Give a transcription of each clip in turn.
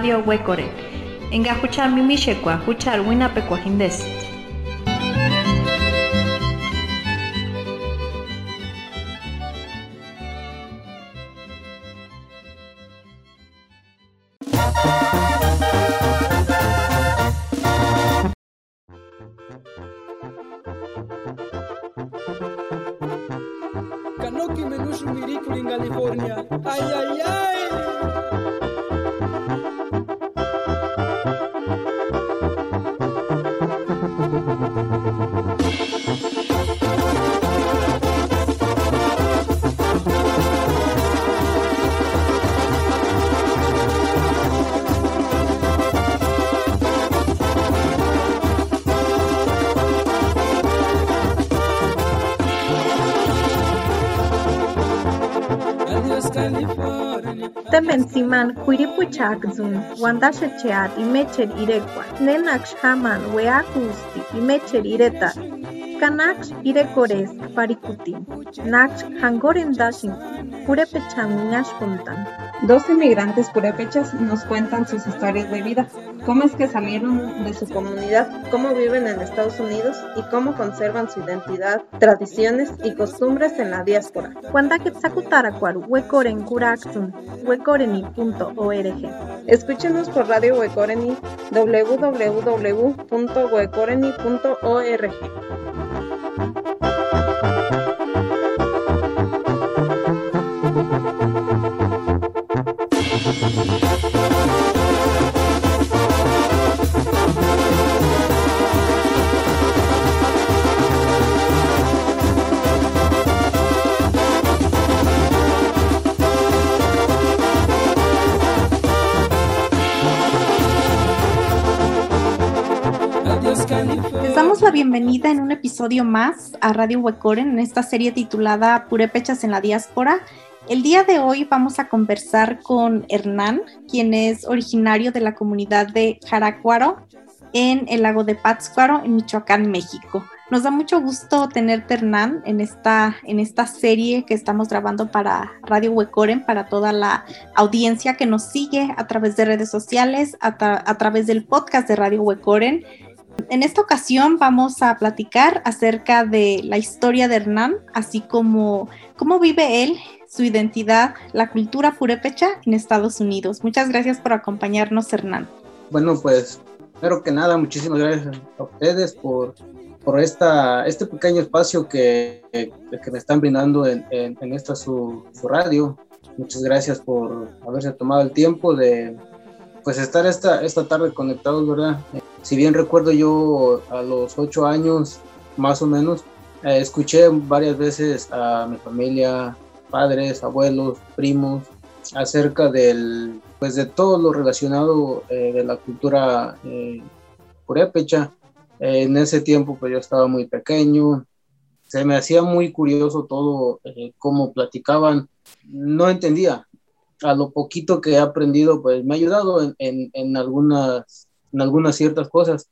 Radio Huecore. Enga huchar mimishekwa, huchar winapekwa hindes. California. Temen siman kuiripuchakzun, wandashecheat imecher irekwa, nenaksh haman weakusti imecher ireta, kanaksh irekores parikutin, naksh hangoren dashin, purepechan ñashpuntan. Dos inmigrantes purépechas nos cuentan sus historias de vida, cómo es que salieron de su comunidad, cómo viven en Estados Unidos y cómo conservan su identidad, tradiciones y costumbres en la diáspora. Escúchenos por Radio Huecoreni www.huecoreni.org. bienvenida en un episodio más a Radio Huecoren en esta serie titulada Purépechas en la diáspora. El día de hoy vamos a conversar con Hernán, quien es originario de la comunidad de Jaracuaro en el lago de Pátzcuaro, en Michoacán, México. Nos da mucho gusto tenerte, Hernán, en esta, en esta serie que estamos grabando para Radio Huecoren, para toda la audiencia que nos sigue a través de redes sociales, a, tra- a través del podcast de Radio Huecoren. En esta ocasión vamos a platicar acerca de la historia de Hernán, así como cómo vive él, su identidad, la cultura purépecha en Estados Unidos. Muchas gracias por acompañarnos, Hernán. Bueno, pues, primero que nada, muchísimas gracias a ustedes por, por esta, este pequeño espacio que, que, me están brindando en, en, en esta su, su radio. Muchas gracias por haberse tomado el tiempo de pues estar esta, esta tarde conectados, ¿verdad? Si bien recuerdo yo a los ocho años, más o menos, eh, escuché varias veces a mi familia, padres, abuelos, primos, acerca del, pues de todo lo relacionado eh, de la cultura eh, purépecha. Eh, en ese tiempo pues yo estaba muy pequeño, se me hacía muy curioso todo eh, cómo platicaban, no entendía. A lo poquito que he aprendido pues me ha ayudado en, en, en algunas, en algunas ciertas cosas.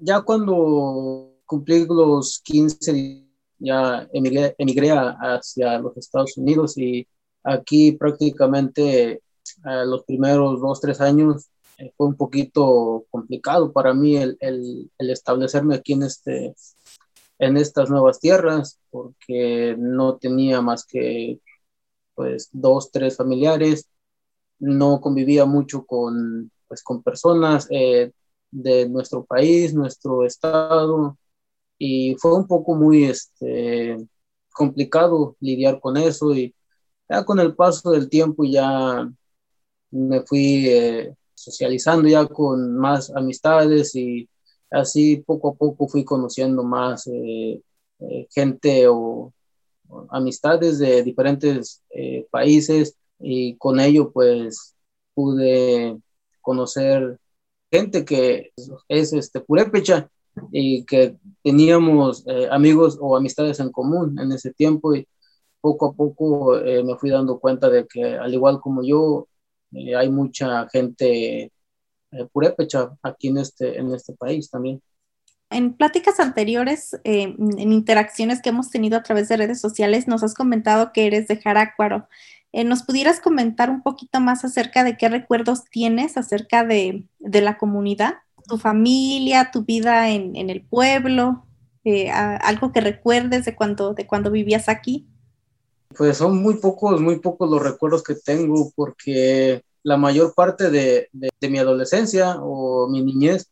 Ya cuando cumplí los 15 ya emigré, emigré hacia los Estados Unidos y aquí prácticamente eh, los primeros dos, tres años eh, fue un poquito complicado para mí el, el, el establecerme aquí en, este, en estas nuevas tierras porque no tenía más que pues dos, tres familiares, no convivía mucho con, pues, con personas eh, de nuestro país, nuestro estado, y fue un poco muy este, complicado lidiar con eso y ya con el paso del tiempo ya me fui eh, socializando ya con más amistades y así poco a poco fui conociendo más eh, eh, gente o, o amistades de diferentes países y con ello pues pude conocer gente que es este purépecha y que teníamos eh, amigos o amistades en común en ese tiempo y poco a poco eh, me fui dando cuenta de que al igual como yo eh, hay mucha gente eh, purépecha aquí en este, en este país también. En pláticas anteriores, eh, en interacciones que hemos tenido a través de redes sociales, nos has comentado que eres de Jarácuaro. Eh, ¿Nos pudieras comentar un poquito más acerca de qué recuerdos tienes acerca de, la comunidad? Tu familia, tu vida en, el pueblo, eh, algo que recuerdes de cuando, de cuando vivías aquí. Pues son muy pocos, muy pocos los recuerdos que tengo porque la mayor parte de, mi adolescencia o mi niñez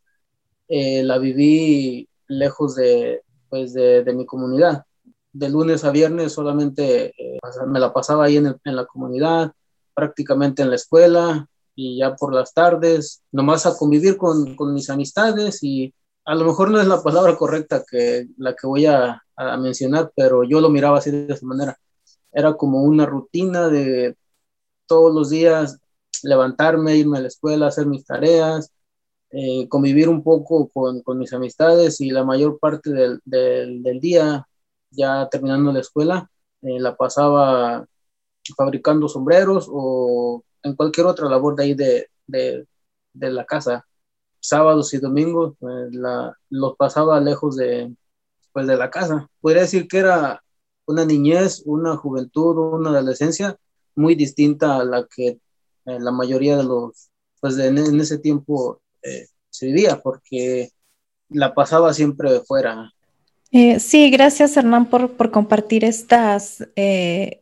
eh, la viví lejos de, pues de, mi comunidad. De lunes a viernes solamente eh, me la pasaba ahí en, la comunidad, prácticamente en la escuela y ya por las tardes, nomás a convivir con, mis amistades y a lo mejor no es la palabra correcta que la que voy a, a mencionar, pero yo lo miraba así de esa manera. Era como una rutina de todos los días levantarme, irme a la escuela, hacer mis tareas, eh, convivir un poco con, con, mis amistades y la mayor parte del, del, día, ya terminando la escuela, eh, la pasaba fabricando sombreros o en cualquier otra labor de ahí de, de, la casa. Sábados y domingos la, los pasaba lejos de, pues, de la casa. Podría decir que era una niñez, una juventud, una adolescencia muy distinta a la que eh, la mayoría de los, pues en, ese tiempo eh, se vivía, porque la pasaba siempre fuera. Eh, sí, gracias Hernán por, por compartir estas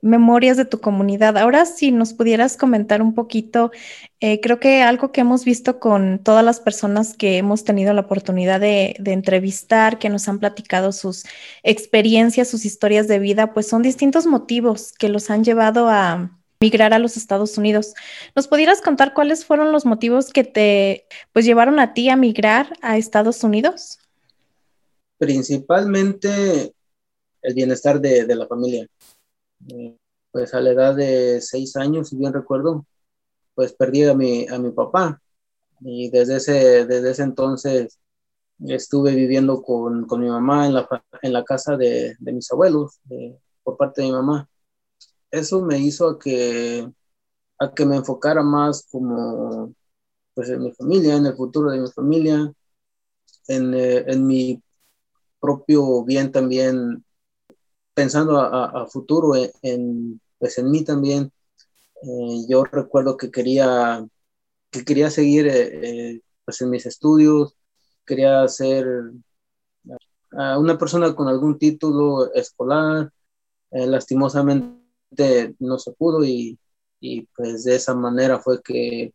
memorias de tu comunidad. Ahora si nos pudieras comentar un poquito, creo que algo que hemos visto con todas las personas que hemos tenido la oportunidad de, de, entrevistar, que nos han platicado sus experiencias, sus historias de vida, pues son distintos motivos que los han llevado a, migrar a los Estados Unidos. ¿Nos pudieras contar cuáles fueron los motivos que te pues llevaron a ti a migrar a Estados Unidos? Principalmente el bienestar de, la familia. Eh, pues a la edad de seis años, si bien recuerdo, pues perdí a mi, a mi papá. Y desde ese, desde ese entonces estuve viviendo con, mi mamá en la, en la casa de, mis abuelos, por parte de mi mamá eso me hizo a que, a que me enfocara más como pues en mi familia, en el futuro de mi familia, en, eh, mi propio bien también, pensando a, futuro en, pues en mí también. Eh, yo recuerdo que quería, que quería seguir eh, pues en mis estudios, quería ser una persona con algún título escolar, lastimosamente no se pudo y, pues de esa manera fue que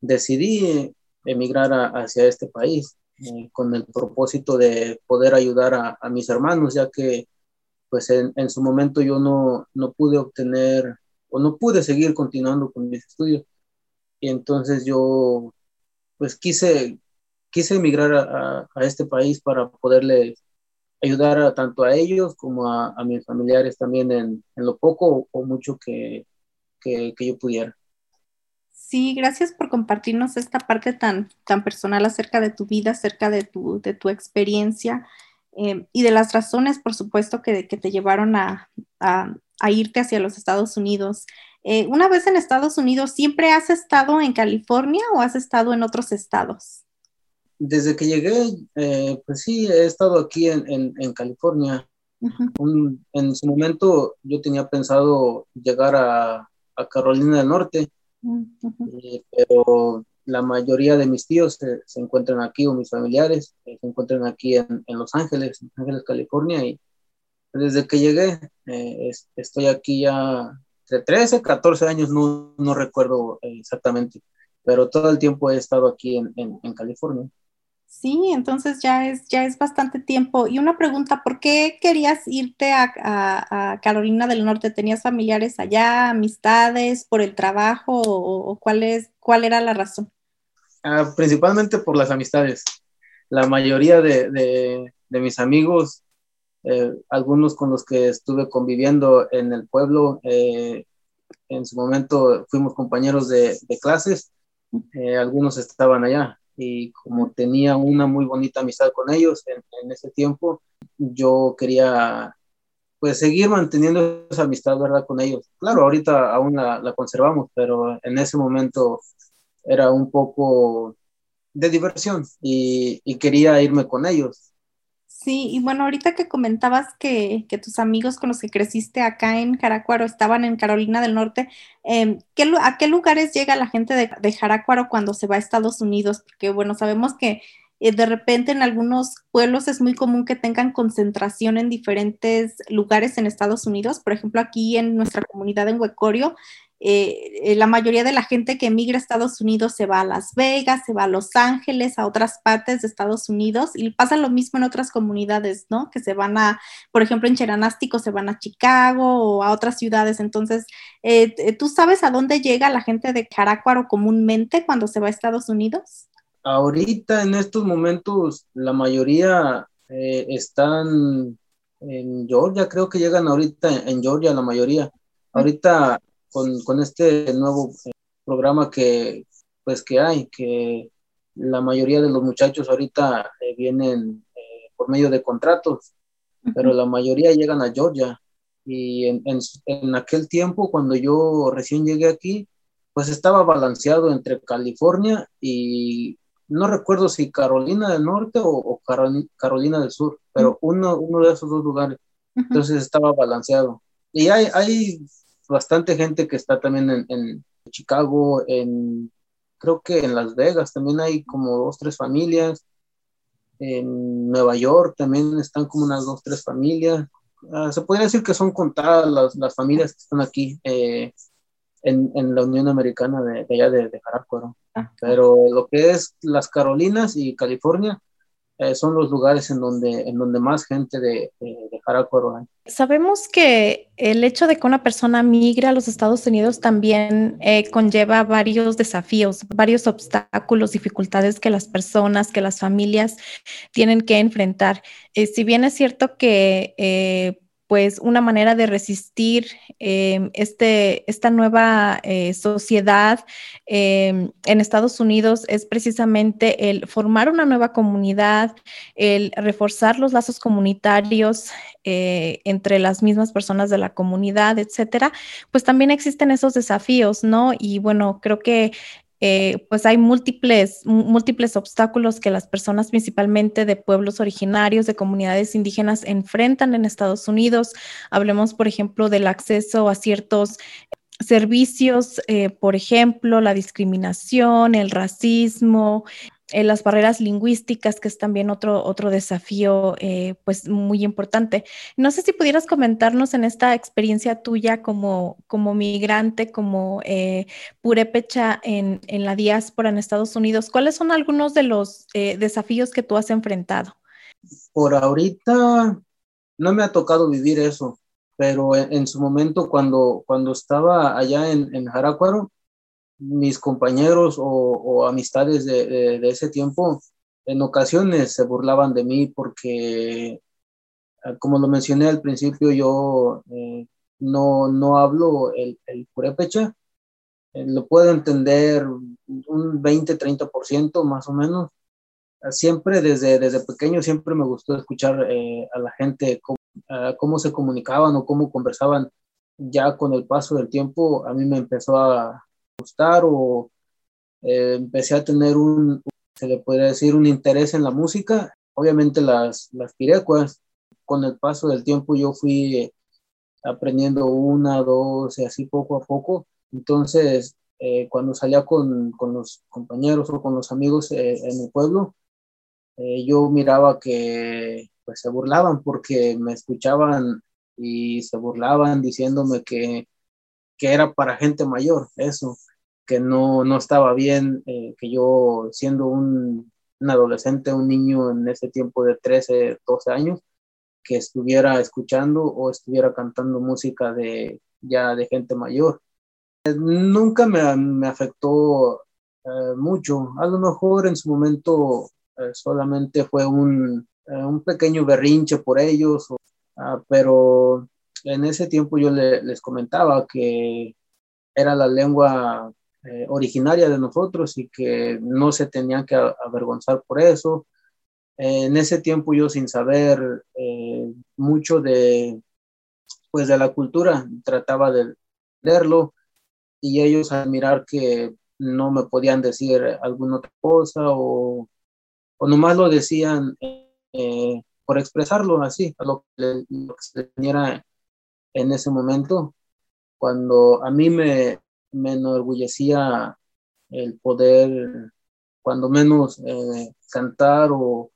decidí emigrar hacia este país eh, con el propósito de poder ayudar a, mis hermanos, ya que pues en, su momento yo no, no pude obtener o no pude seguir continuando con mis estudios. Y entonces yo pues quise, quise emigrar a, este país para poderles ayudar a, tanto a ellos como a, mis familiares también en, lo poco o mucho que, yo pudiera. Sí, gracias por compartirnos esta parte tan, tan personal acerca de tu vida, acerca de tu, de tu experiencia eh, y de las razones, por supuesto, que, que te llevaron a, irte hacia los Estados Unidos. Eh, una vez en Estados Unidos, ¿siempre has estado en California o has estado en otros estados? Desde que llegué, eh, pues sí, he estado aquí en, California. en su momento yo tenía pensado llegar a, Carolina del Norte, eh, pero la mayoría de mis tíos se, encuentran aquí o mis familiares eh, se encuentran aquí en, Los Ángeles, Los Ángeles, California. Y desde que llegué, estoy aquí ya de 13, 14 años, no, no recuerdo exactamente, pero todo el tiempo he estado aquí en California. Sí, entonces ya es, ya es bastante tiempo. Y una pregunta, ¿por qué querías irte a, Carolina del Norte? ¿Tenías familiares allá, amistades, por el trabajo o, cuál, es, cuál era la razón? Ah, principalmente por las amistades. La mayoría de, mis amigos, eh, algunos con los que estuve conviviendo en el pueblo, eh, en su momento fuimos compañeros de, clases, eh, algunos estaban allá y como tenía una muy bonita amistad con ellos en, ese tiempo, yo quería pues seguir manteniendo esa amistad, ¿verdad? Con ellos. Claro, ahorita aún la, conservamos, pero en ese momento era un poco de diversión y, quería irme con ellos. Sí, y bueno, ahorita que comentabas que, tus amigos con los que creciste acá en Jaracuaro estaban en Carolina del Norte, em, ¿a qué lugares llega la gente de, de cuando se va a Estados Unidos? Porque bueno, sabemos que eh, de repente en algunos pueblos es muy común que tengan concentración en diferentes lugares en Estados Unidos. Por ejemplo, aquí en nuestra comunidad en Huecorio, eh, eh, la mayoría de la gente que emigra a Estados Unidos se va a Las Vegas, se va a Los Ángeles, a otras partes de Estados Unidos y pasa lo mismo en otras comunidades, ¿no? Que se van a, por ejemplo, en Cheranástico se van a Chicago o a otras ciudades. Entonces, ¿tú sabes a dónde llega la gente de Carácuaro comúnmente cuando se va a Estados Unidos? Ahorita en estos momentos la mayoría eh, están en Georgia, creo que llegan ahorita en, Georgia la mayoría. Ahorita con, con este nuevo eh, programa que pues que hay, que la mayoría de los muchachos ahorita eh, vienen por medio de contratos, pero la mayoría llegan a Georgia. Y en, en, en aquel tiempo, cuando yo recién llegué aquí, pues estaba balanceado entre California y no recuerdo si Carolina del Norte o, Carolina del Sur, pero uno, uno de esos dos lugares. Entonces estaba balanceado. Y hay, hay bastante gente que está también en, Chicago, en creo que en Las Vegas también hay como dos, tres familias. En Nueva York también están como unas dos, tres familias. Ah, se podría decir que son contadas las, las familias que están aquí. Eh, en, la Unión Americana de, allá de, de ah. Pero lo que es las Carolinas y California eh, son los lugares en donde, en donde más gente de, de, hay. Sabemos que el hecho de que una persona migre a los Estados Unidos también eh, conlleva varios desafíos, varios obstáculos, dificultades que las personas, que las familias tienen que enfrentar. Eh, si bien es cierto que pues una manera de resistir em, este, esta nueva eh, sociedad em, en Estados Unidos es precisamente el formar una nueva comunidad, el reforzar los lazos comunitarios eh, entre las mismas personas de la comunidad, etcétera, pues también existen esos desafíos, ¿no? Y bueno, creo que eh, pues hay múltiples, múltiples obstáculos que las personas principalmente de pueblos originarios, de comunidades indígenas enfrentan en Estados Unidos. Hablemos, por ejemplo, del acceso a ciertos servicios, eh, por ejemplo, la discriminación, el racismo, eh, las barreras lingüísticas, que es también otro, otro desafío eh, pues muy importante. No sé si pudieras comentarnos en esta experiencia tuya como, como migrante, como eh, purépecha en, en, la diáspora en Estados Unidos, ¿cuáles son algunos de los eh, desafíos que tú has enfrentado? Por ahorita no me ha tocado vivir eso, pero en, su momento cuando, cuando estaba allá en, en Jaracuaro, mis compañeros o, amistades de, ese tiempo en ocasiones se burlaban de mí porque, ah, como lo mencioné al principio, yo eh, no, no hablo el, el purépecha, eh, lo puedo entender un 20-30% más o menos. Ah, siempre desde, desde pequeño siempre me gustó escuchar eh, a la gente cómo, ah, cómo se comunicaban o cómo conversaban. Ya con el paso del tiempo a mí me empezó a, gustar o eh, empecé a tener un, se le puede decir, un interés en la música. Obviamente las, las pirecuas, con el paso del tiempo yo fui aprendiendo una, dos y así poco a poco. Entonces, eh, cuando salía con, con, los compañeros o con los amigos eh, en el pueblo, yo miraba que pues se burlaban porque me escuchaban y se burlaban diciéndome que que era para gente mayor, eso, que no, no estaba bien, eh, que yo siendo un, un, adolescente, un niño en ese tiempo de 13, 12 años, que estuviera escuchando o estuviera cantando música de ya de gente mayor. Nunca me, me afectó eh, mucho, a lo mejor en su momento eh, solamente fue un, un, pequeño berrinche por ellos, ah, pero en ese tiempo yo les comentaba que era la lengua eh, originaria de nosotros y que no se tenían que avergonzar por eso. en ese tiempo yo sin saber eh, mucho de, pues de la cultura, trataba de leerlo y ellos al mirar que no me podían decir alguna otra cosa o, o nomás lo decían eh, por expresarlo así, a lo que, se teniera en ese momento, cuando a mí me, me enorgullecía el poder, cuando menos, eh, cantar o,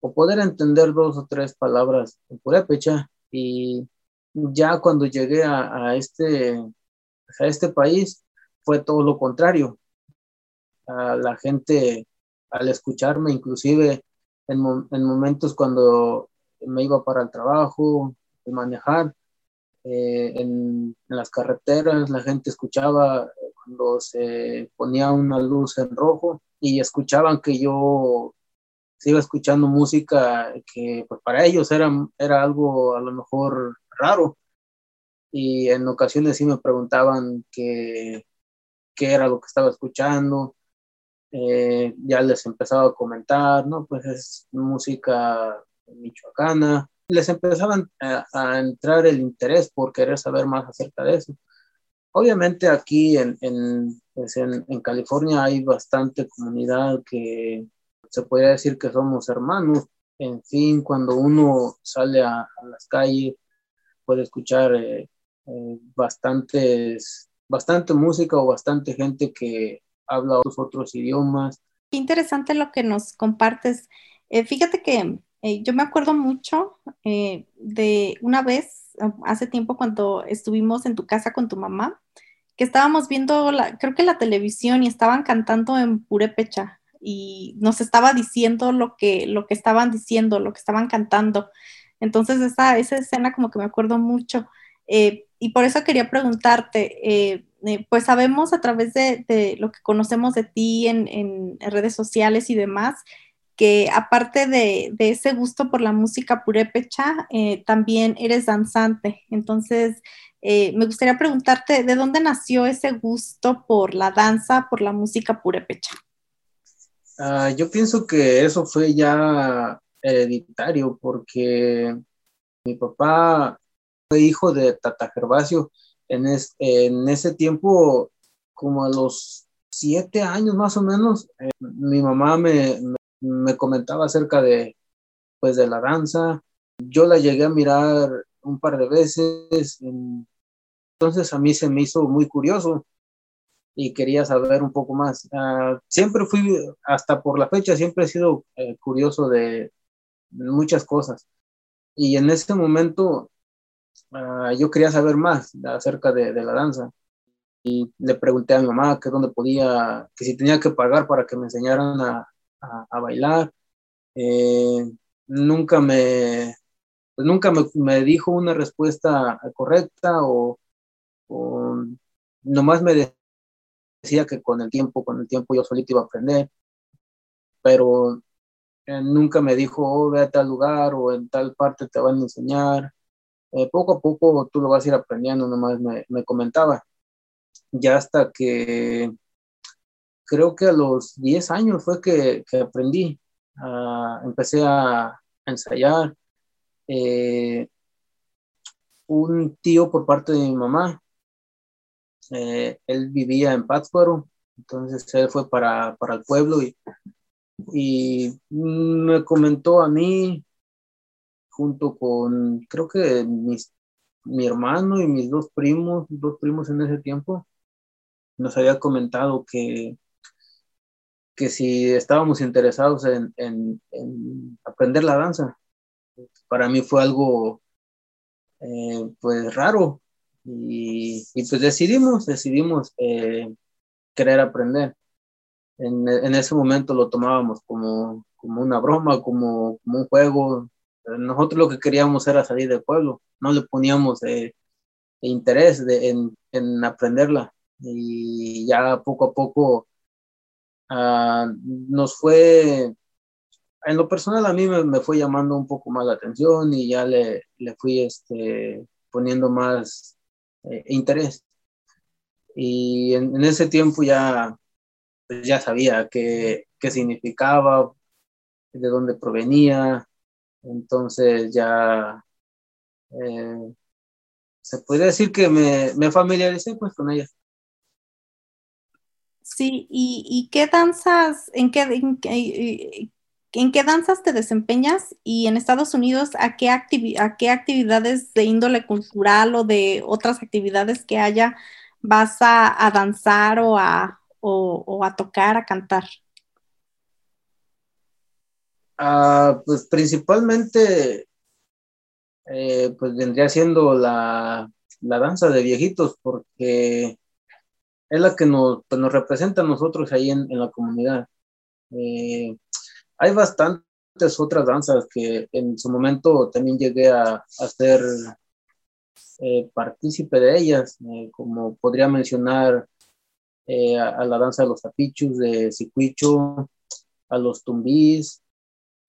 o, poder entender dos o tres palabras en purépecha. Y ya cuando llegué a, este, a este país, fue todo lo contrario. A la gente, al escucharme, inclusive en, en momentos cuando me iba para el trabajo, de manejar, eh, en, en, las carreteras, la gente escuchaba cuando se ponía una luz en rojo y escuchaban que yo iba escuchando música que pues, para ellos era, era algo a lo mejor raro y en ocasiones sí me preguntaban qué, qué era lo que estaba escuchando. Eh, ya les empezaba a comentar, ¿no? Pues es música michoacana, les empezaban a, a, entrar el interés por querer saber más acerca de eso. Obviamente aquí en, en, pues en, en California hay bastante comunidad que se podría decir que somos hermanos. En fin, cuando uno sale a, a las calles puede escuchar eh, eh, bastantes, bastante música o bastante gente que habla otros idiomas. Qué interesante lo que nos compartes. Eh, fíjate que eh, yo me acuerdo mucho eh, de una vez, hace tiempo cuando estuvimos en tu casa con tu mamá, que estábamos viendo, creo que la televisión y estaban cantando en purépecha y nos estaba diciendo lo que, lo que estaban diciendo, lo que estaban cantando. Entonces esa, esa escena como que me acuerdo mucho. Eh, y por eso quería preguntarte, eh, pues sabemos a través de, lo que conocemos de ti en redes sociales y demás, que aparte de, de, ese gusto por la música purépecha, eh, también eres danzante. Entonces, eh, me gustaría preguntarte, ¿de dónde nació ese gusto por la danza, por la música purépecha? Uh, yo pienso que eso fue ya hereditario, porque mi papá fue hijo de Tata Gervasio. En, es, en ese tiempo, como a los siete años más o menos, eh, mi mamá me, me me comentaba acerca de, pues, de la danza. Yo la llegué a mirar un par de veces, entonces a mí se me hizo muy curioso y quería saber un poco más. Uh, siempre fui, hasta por la fecha, siempre he sido eh, curioso de muchas cosas. Y en ese momento uh, yo quería saber más acerca de, de, la danza. Y le pregunté a mi mamá que dónde podía, que si tenía que pagar para que me enseñaran a, a, a bailar. Eh, nunca me, pues nunca me, me, dijo una respuesta correcta o, o, nomás me decía que con el tiempo, con el tiempo yo solito iba a aprender, pero eh, nunca me dijo, oh, ve a tal lugar o en tal parte te van a enseñar. Eh, poco a poco tú lo vas a ir aprendiendo, nomás me, me comentaba. Ya hasta que creo que a los 10 años fue que, aprendí. Empecé a, ensayar. Eh, un tío por parte de mi mamá, eh, él vivía en Pátzcuaro, entonces él fue para, para el pueblo y, y, me comentó a mí, junto con, creo que mis, mi hermano y mis dos primos, dos primos en ese tiempo, nos había comentado que que si estábamos interesados en, en, en aprender la danza. Para mí fue algo eh, pues raro y, y, pues decidimos, decidimos eh, querer aprender. En, en, ese momento lo tomábamos como, como una broma, como, como, un juego. Nosotros lo que queríamos era salir del pueblo, no le poníamos eh, interés de, en, en aprenderla y ya poco a poco uh, nos fue, en lo personal a mí me, me, fue llamando un poco más la atención y ya le, le fui este, poniendo más eh, interés. Y en, en, ese tiempo ya, pues ya sabía qué, qué significaba, de dónde provenía, entonces ya eh, se puede decir que me, me familiaricé pues con ella. Sí, ¿y, y qué danzas, en qué, en qué, ¿En qué danzas te desempeñas? Y en Estados Unidos, ¿a qué, a qué actividades de índole cultural o de otras actividades que haya vas a, danzar o a, o, a tocar, a cantar? Ah, pues principalmente, eh, pues vendría siendo la, la, danza de viejitos, porque es la que nos, pues, nos representa a nosotros ahí en, en la comunidad. Eh, hay bastantes otras danzas que en su momento también llegué a, a ser eh, partícipe de ellas, eh, como podría mencionar a, la danza de los tapichos de Sicuicho, a los tumbís,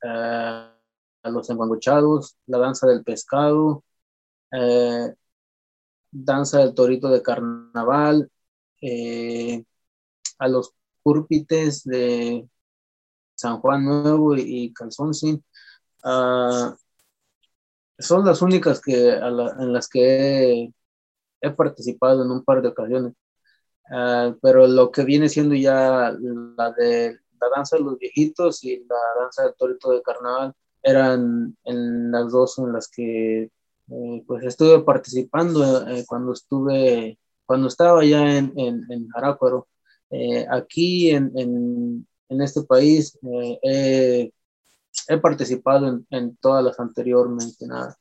a los enguangochados, la danza del pescado, danza del torito de carnaval, a los cúrpites de San Juan Nuevo y, Calzoncín. Uh, son las únicas que, en las que he, participado en un par de ocasiones. Ah, pero lo que viene siendo ya la de la danza de los viejitos y la danza del torito de carnaval eran en las dos en las que eh, pues estuve participando eh, cuando estuve cuando estaba ya en, en, en eh, aquí en, en este país eh, he participado en, todas las anteriormente mencionadas.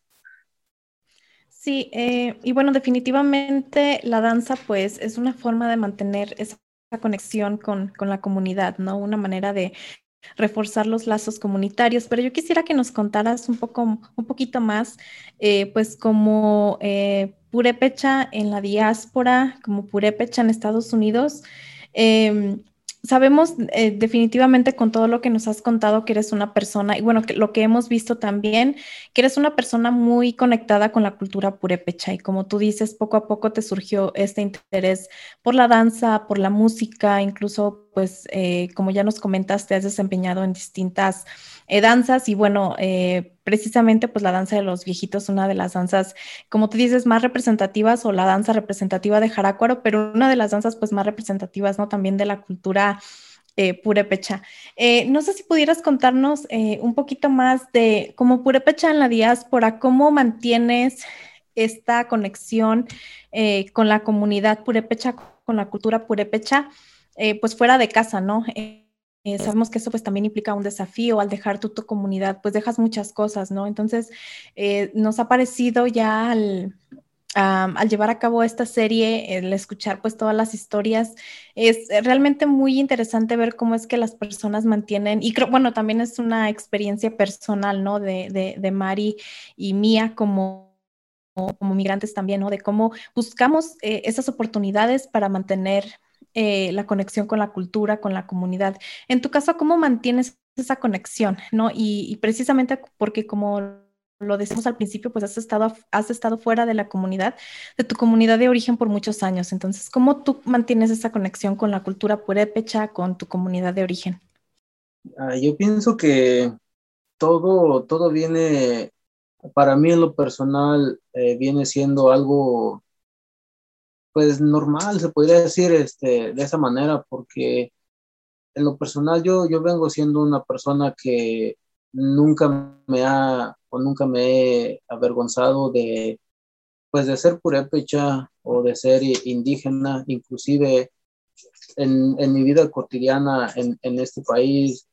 Sí, eh, y bueno, definitivamente la danza pues es una forma de mantener esa conexión con, la comunidad, ¿no? Una manera de reforzar los lazos comunitarios, pero yo quisiera que nos contaras un poco, un poquito más, eh, pues como purépecha en la diáspora, como purépecha en Estados Unidos, em, sabemos eh, definitivamente con todo lo que nos has contado que eres una persona, y bueno, lo que hemos visto también, que eres una persona muy conectada con la cultura purépecha y como tú dices, poco a poco te surgió este interés por la danza, por la música, incluso pues eh, como ya nos comentaste, has desempeñado en distintas eh, danzas y bueno, eh, precisamente pues la danza de los viejitos, una de las danzas, como tú dices, más representativas o la danza representativa de Jarácuaro, pero una de las danzas pues más representativas, ¿no? También de la cultura purépecha. no sé si pudieras contarnos un poquito más de cómo purépecha en la diáspora, cómo mantienes esta conexión con la comunidad purépecha, con la cultura purépecha, pues fuera de casa, ¿no? Eh, sabemos que eso pues también implica un desafío al dejar tu, tu comunidad, pues dejas muchas cosas, ¿no? Entonces, eh, nos ha parecido ya al, al llevar a cabo esta serie, el escuchar pues todas las historias, es realmente muy interesante ver cómo es que las personas mantienen, y creo, bueno, también es una experiencia personal, ¿no? De, de, de Mari y mía como como migrantes también, ¿no? De cómo buscamos eh, esas oportunidades para mantener eh, la conexión con la cultura, con la comunidad. En tu caso, ¿cómo mantienes esa conexión? ¿no? Y, precisamente porque como lo decimos al principio, pues has estado, has estado fuera de la comunidad, de tu comunidad de origen por muchos años. Entonces, ¿cómo tú mantienes esa conexión con la cultura purépecha, con tu comunidad de origen? Ah, yo pienso que todo, todo viene, para mí en lo personal, eh, viene siendo algo pues normal, se podría decir este, de esa manera, porque en lo personal yo, yo vengo siendo una persona que nunca me ha o nunca me he avergonzado de pues de ser purépecha o de ser indígena, inclusive en, en mi vida cotidiana en, en este país.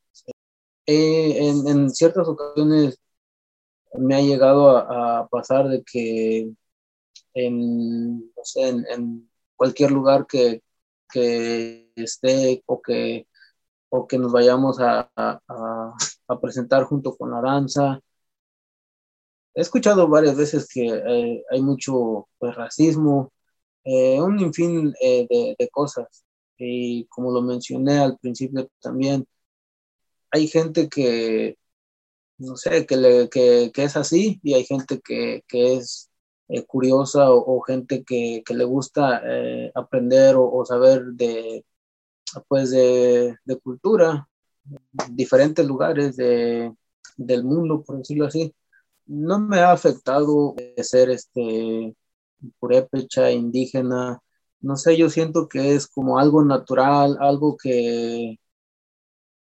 Eh, en, en, ciertas ocasiones me ha llegado a, a pasar de que en, no sé, en, cualquier lugar que, que, esté o que, o que nos vayamos a, a, a, presentar junto con la danza. He escuchado varias veces que eh, hay mucho pues, racismo, eh, un infín eh, de, de, cosas. Y como lo mencioné al principio también, hay gente que, no sé, que, le, que, que es así y hay gente que, que es eh, curiosa o, gente que, que, le gusta eh, aprender o, saber de, pues de, de, cultura, diferentes lugares de, del mundo, por decirlo así. No me ha afectado ser este purépecha, indígena, no sé, yo siento que es como algo natural, algo que,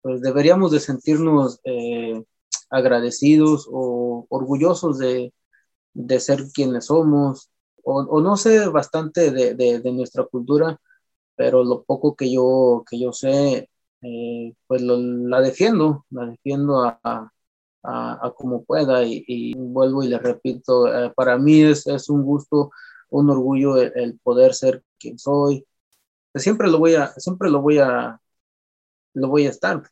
pues deberíamos de sentirnos eh, agradecidos o orgullosos de, de, ser quienes somos, o, no sé bastante de, de, nuestra cultura, pero lo poco que yo, que yo sé, eh, pues lo, la defiendo, la defiendo a, a, como pueda y, vuelvo y le repito, eh, para mí es, es, un gusto, un orgullo el, el, poder ser quien soy. Siempre lo voy a, siempre lo voy a, lo voy a estar,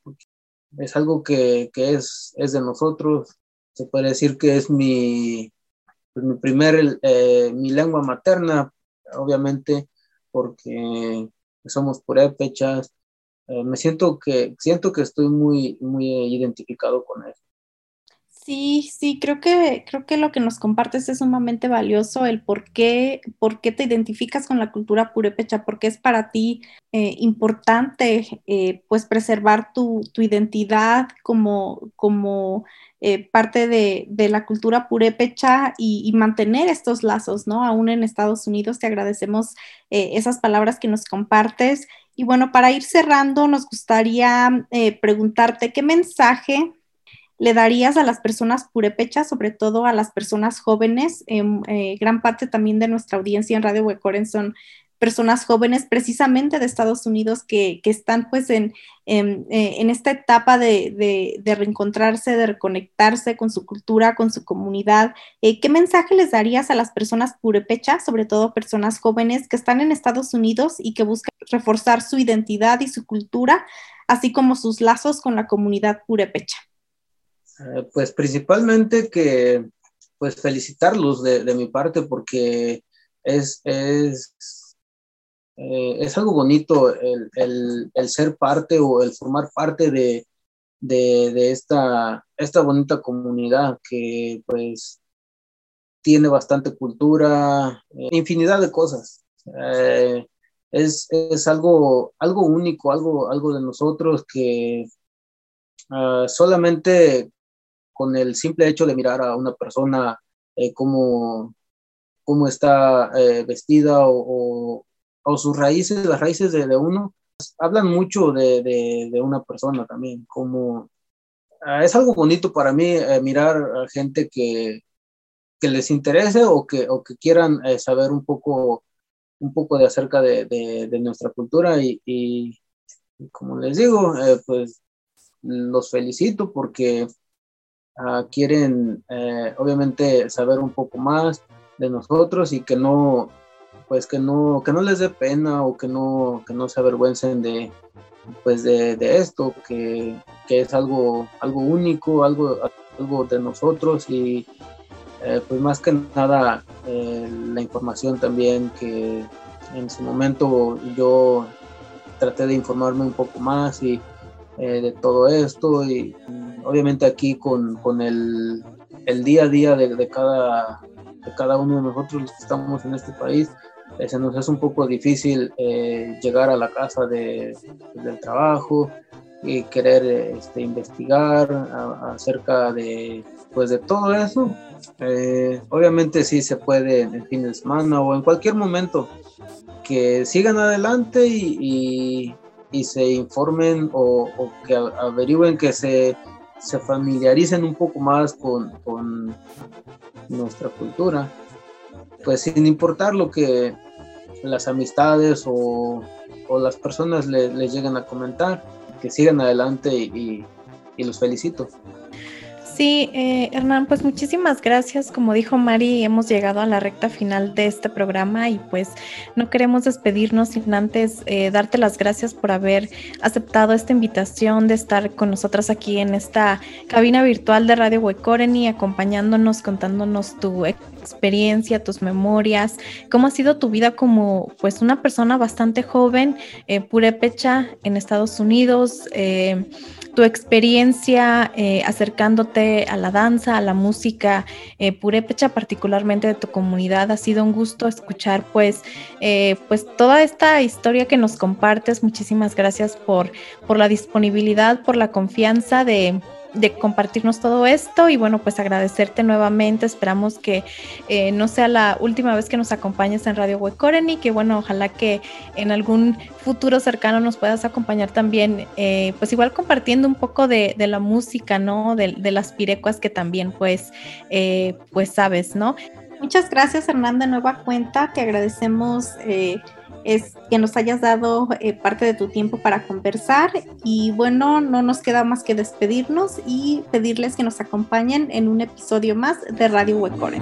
es algo que, que es, es de nosotros, se puede decir que es mi, mi primer, eh, mi lengua materna, obviamente, porque somos purépechas, eh, me siento que, siento que estoy muy, muy identificado con eso. Sí, sí, creo que, creo que lo que nos compartes es sumamente valioso, el por qué, por qué te identificas con la cultura purépecha, porque es para ti eh, importante eh, pues preservar tu, tu, identidad como, como eh, parte de, de, la cultura purépecha y, mantener estos lazos, ¿no? Aún en Estados Unidos te agradecemos esas palabras que nos compartes. Y bueno, para ir cerrando, nos gustaría preguntarte qué mensaje le darías a las personas purépechas, sobre todo a las personas jóvenes? Eh, gran parte también de nuestra audiencia en Radio Huecoren son personas jóvenes precisamente de Estados Unidos que, están pues en, en, eh, esta etapa de, reencontrarse, de reconectarse con su cultura, con su comunidad. Eh, ¿Qué mensaje les darías a las personas purépechas, sobre todo personas jóvenes que están en Estados Unidos y que buscan reforzar su identidad y su cultura, así como sus lazos con la comunidad purépecha? Eh, pues principalmente que pues felicitarlos de, de mi parte porque es, es, eh, es algo bonito el, el, el, ser parte o el formar parte de, de, de, esta, esta bonita comunidad que pues tiene bastante cultura, eh, infinidad de cosas. Es, es algo, algo único, algo, algo de nosotros que uh, solamente con el simple hecho de mirar a una persona eh, cómo, cómo está eh, vestida o, o, sus raíces, las raíces de, de uno, hablan mucho de, de, de, una persona también, como uh, es algo bonito para mí eh, mirar a gente que, que les interese o que, o que quieran eh, saber un poco, un poco de acerca de, nuestra cultura y, y, como les digo, eh, pues los felicito porque uh, quieren eh, obviamente saber un poco más de nosotros y que no pues que no que no les dé pena o que no que no se avergüencen de pues de, de esto que, que, es algo algo único algo algo de nosotros y eh, pues más que nada eh, la información también que en su momento yo traté de informarme un poco más y de todo esto y obviamente aquí con, con el, el, día a día de, de, cada, de cada uno de nosotros los que estamos en este país, eh, se nos hace un poco difícil eh, llegar a la casa de, del trabajo y querer este, investigar acerca de, pues, de todo eso. Eh, obviamente sí se puede en fin de semana o en cualquier momento que sigan adelante y, y, y se informen o, o que averigüen que se se familiaricen un poco más con, con nuestra cultura, pues sin importar lo que las amistades o, o las personas les le lleguen a comentar, que sigan adelante y, y los felicito. Sí, eh, Hernán, pues muchísimas gracias. Como dijo Mari, hemos llegado a la recta final de este programa y pues no queremos despedirnos sin antes eh, darte las gracias por haber aceptado esta invitación de estar con nosotras aquí en esta cabina virtual de Radio Huecoreni, acompañándonos, contándonos tu tus memorias, cómo ha sido tu vida como pues una persona bastante joven, eh, purépecha en Estados Unidos. Eh, tu experiencia eh, acercándote a la danza, a la música eh, purépecha, particularmente de tu comunidad. Ha sido un gusto escuchar pues, pues toda esta historia que nos compartes. Muchísimas gracias por, por la disponibilidad, por la confianza de de compartirnos todo esto y bueno, pues agradecerte nuevamente. Esperamos que eh, no sea la última vez que nos acompañes en Radio Huecoren y que bueno, ojalá que en algún futuro cercano nos puedas acompañar también, eh, pues igual compartiendo un poco de, la música, ¿no? De, las pirecuas que también pues, eh, pues sabes, ¿no? Muchas gracias Hernán de nueva cuenta, te agradecemos es que nos hayas dado eh, parte de tu tiempo para conversar y bueno, no nos queda más que despedirnos y pedirles que nos acompañen en un episodio más de Radio Huecore.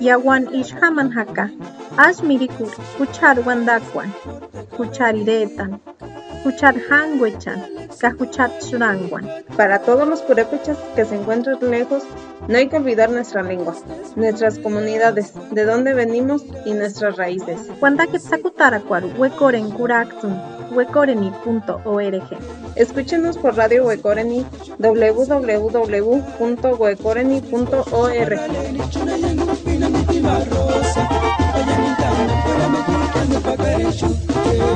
yawan ishhaman haka, ashmirikur, kuchar wandakwan, kuchariretan, Juchar Hanguechan, Para todos los purépechas que se encuentran lejos, no hay que olvidar nuestra lengua, nuestras comunidades, de dónde venimos y nuestras raíces. huecoreni.org. Escúchenos por Radio Huecoreni www.huecoreni.org.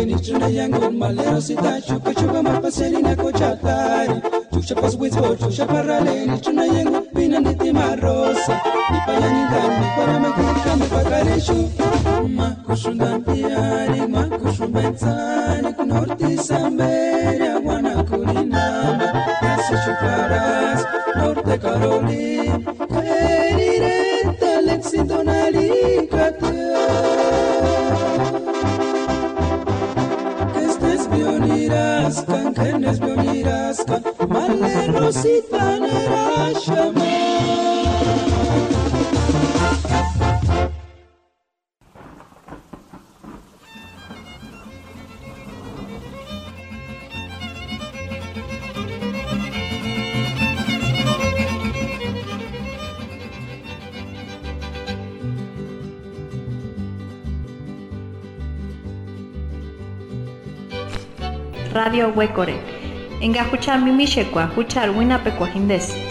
nichuna yango malero sitashuka shuka mapaseli na kochatari tukshapas winsbo tukshaparale nichuna yangu pina nitimarosa makushunda kwaramekika mipakareshu makushundantiari makushumbenzani kunortisamberia wana kuninama yasishukaras norte karoli rascan, que no es bolirascan, maleno si tan Huecore. Enga huchar mimishekwa, huchar winapecuajindes.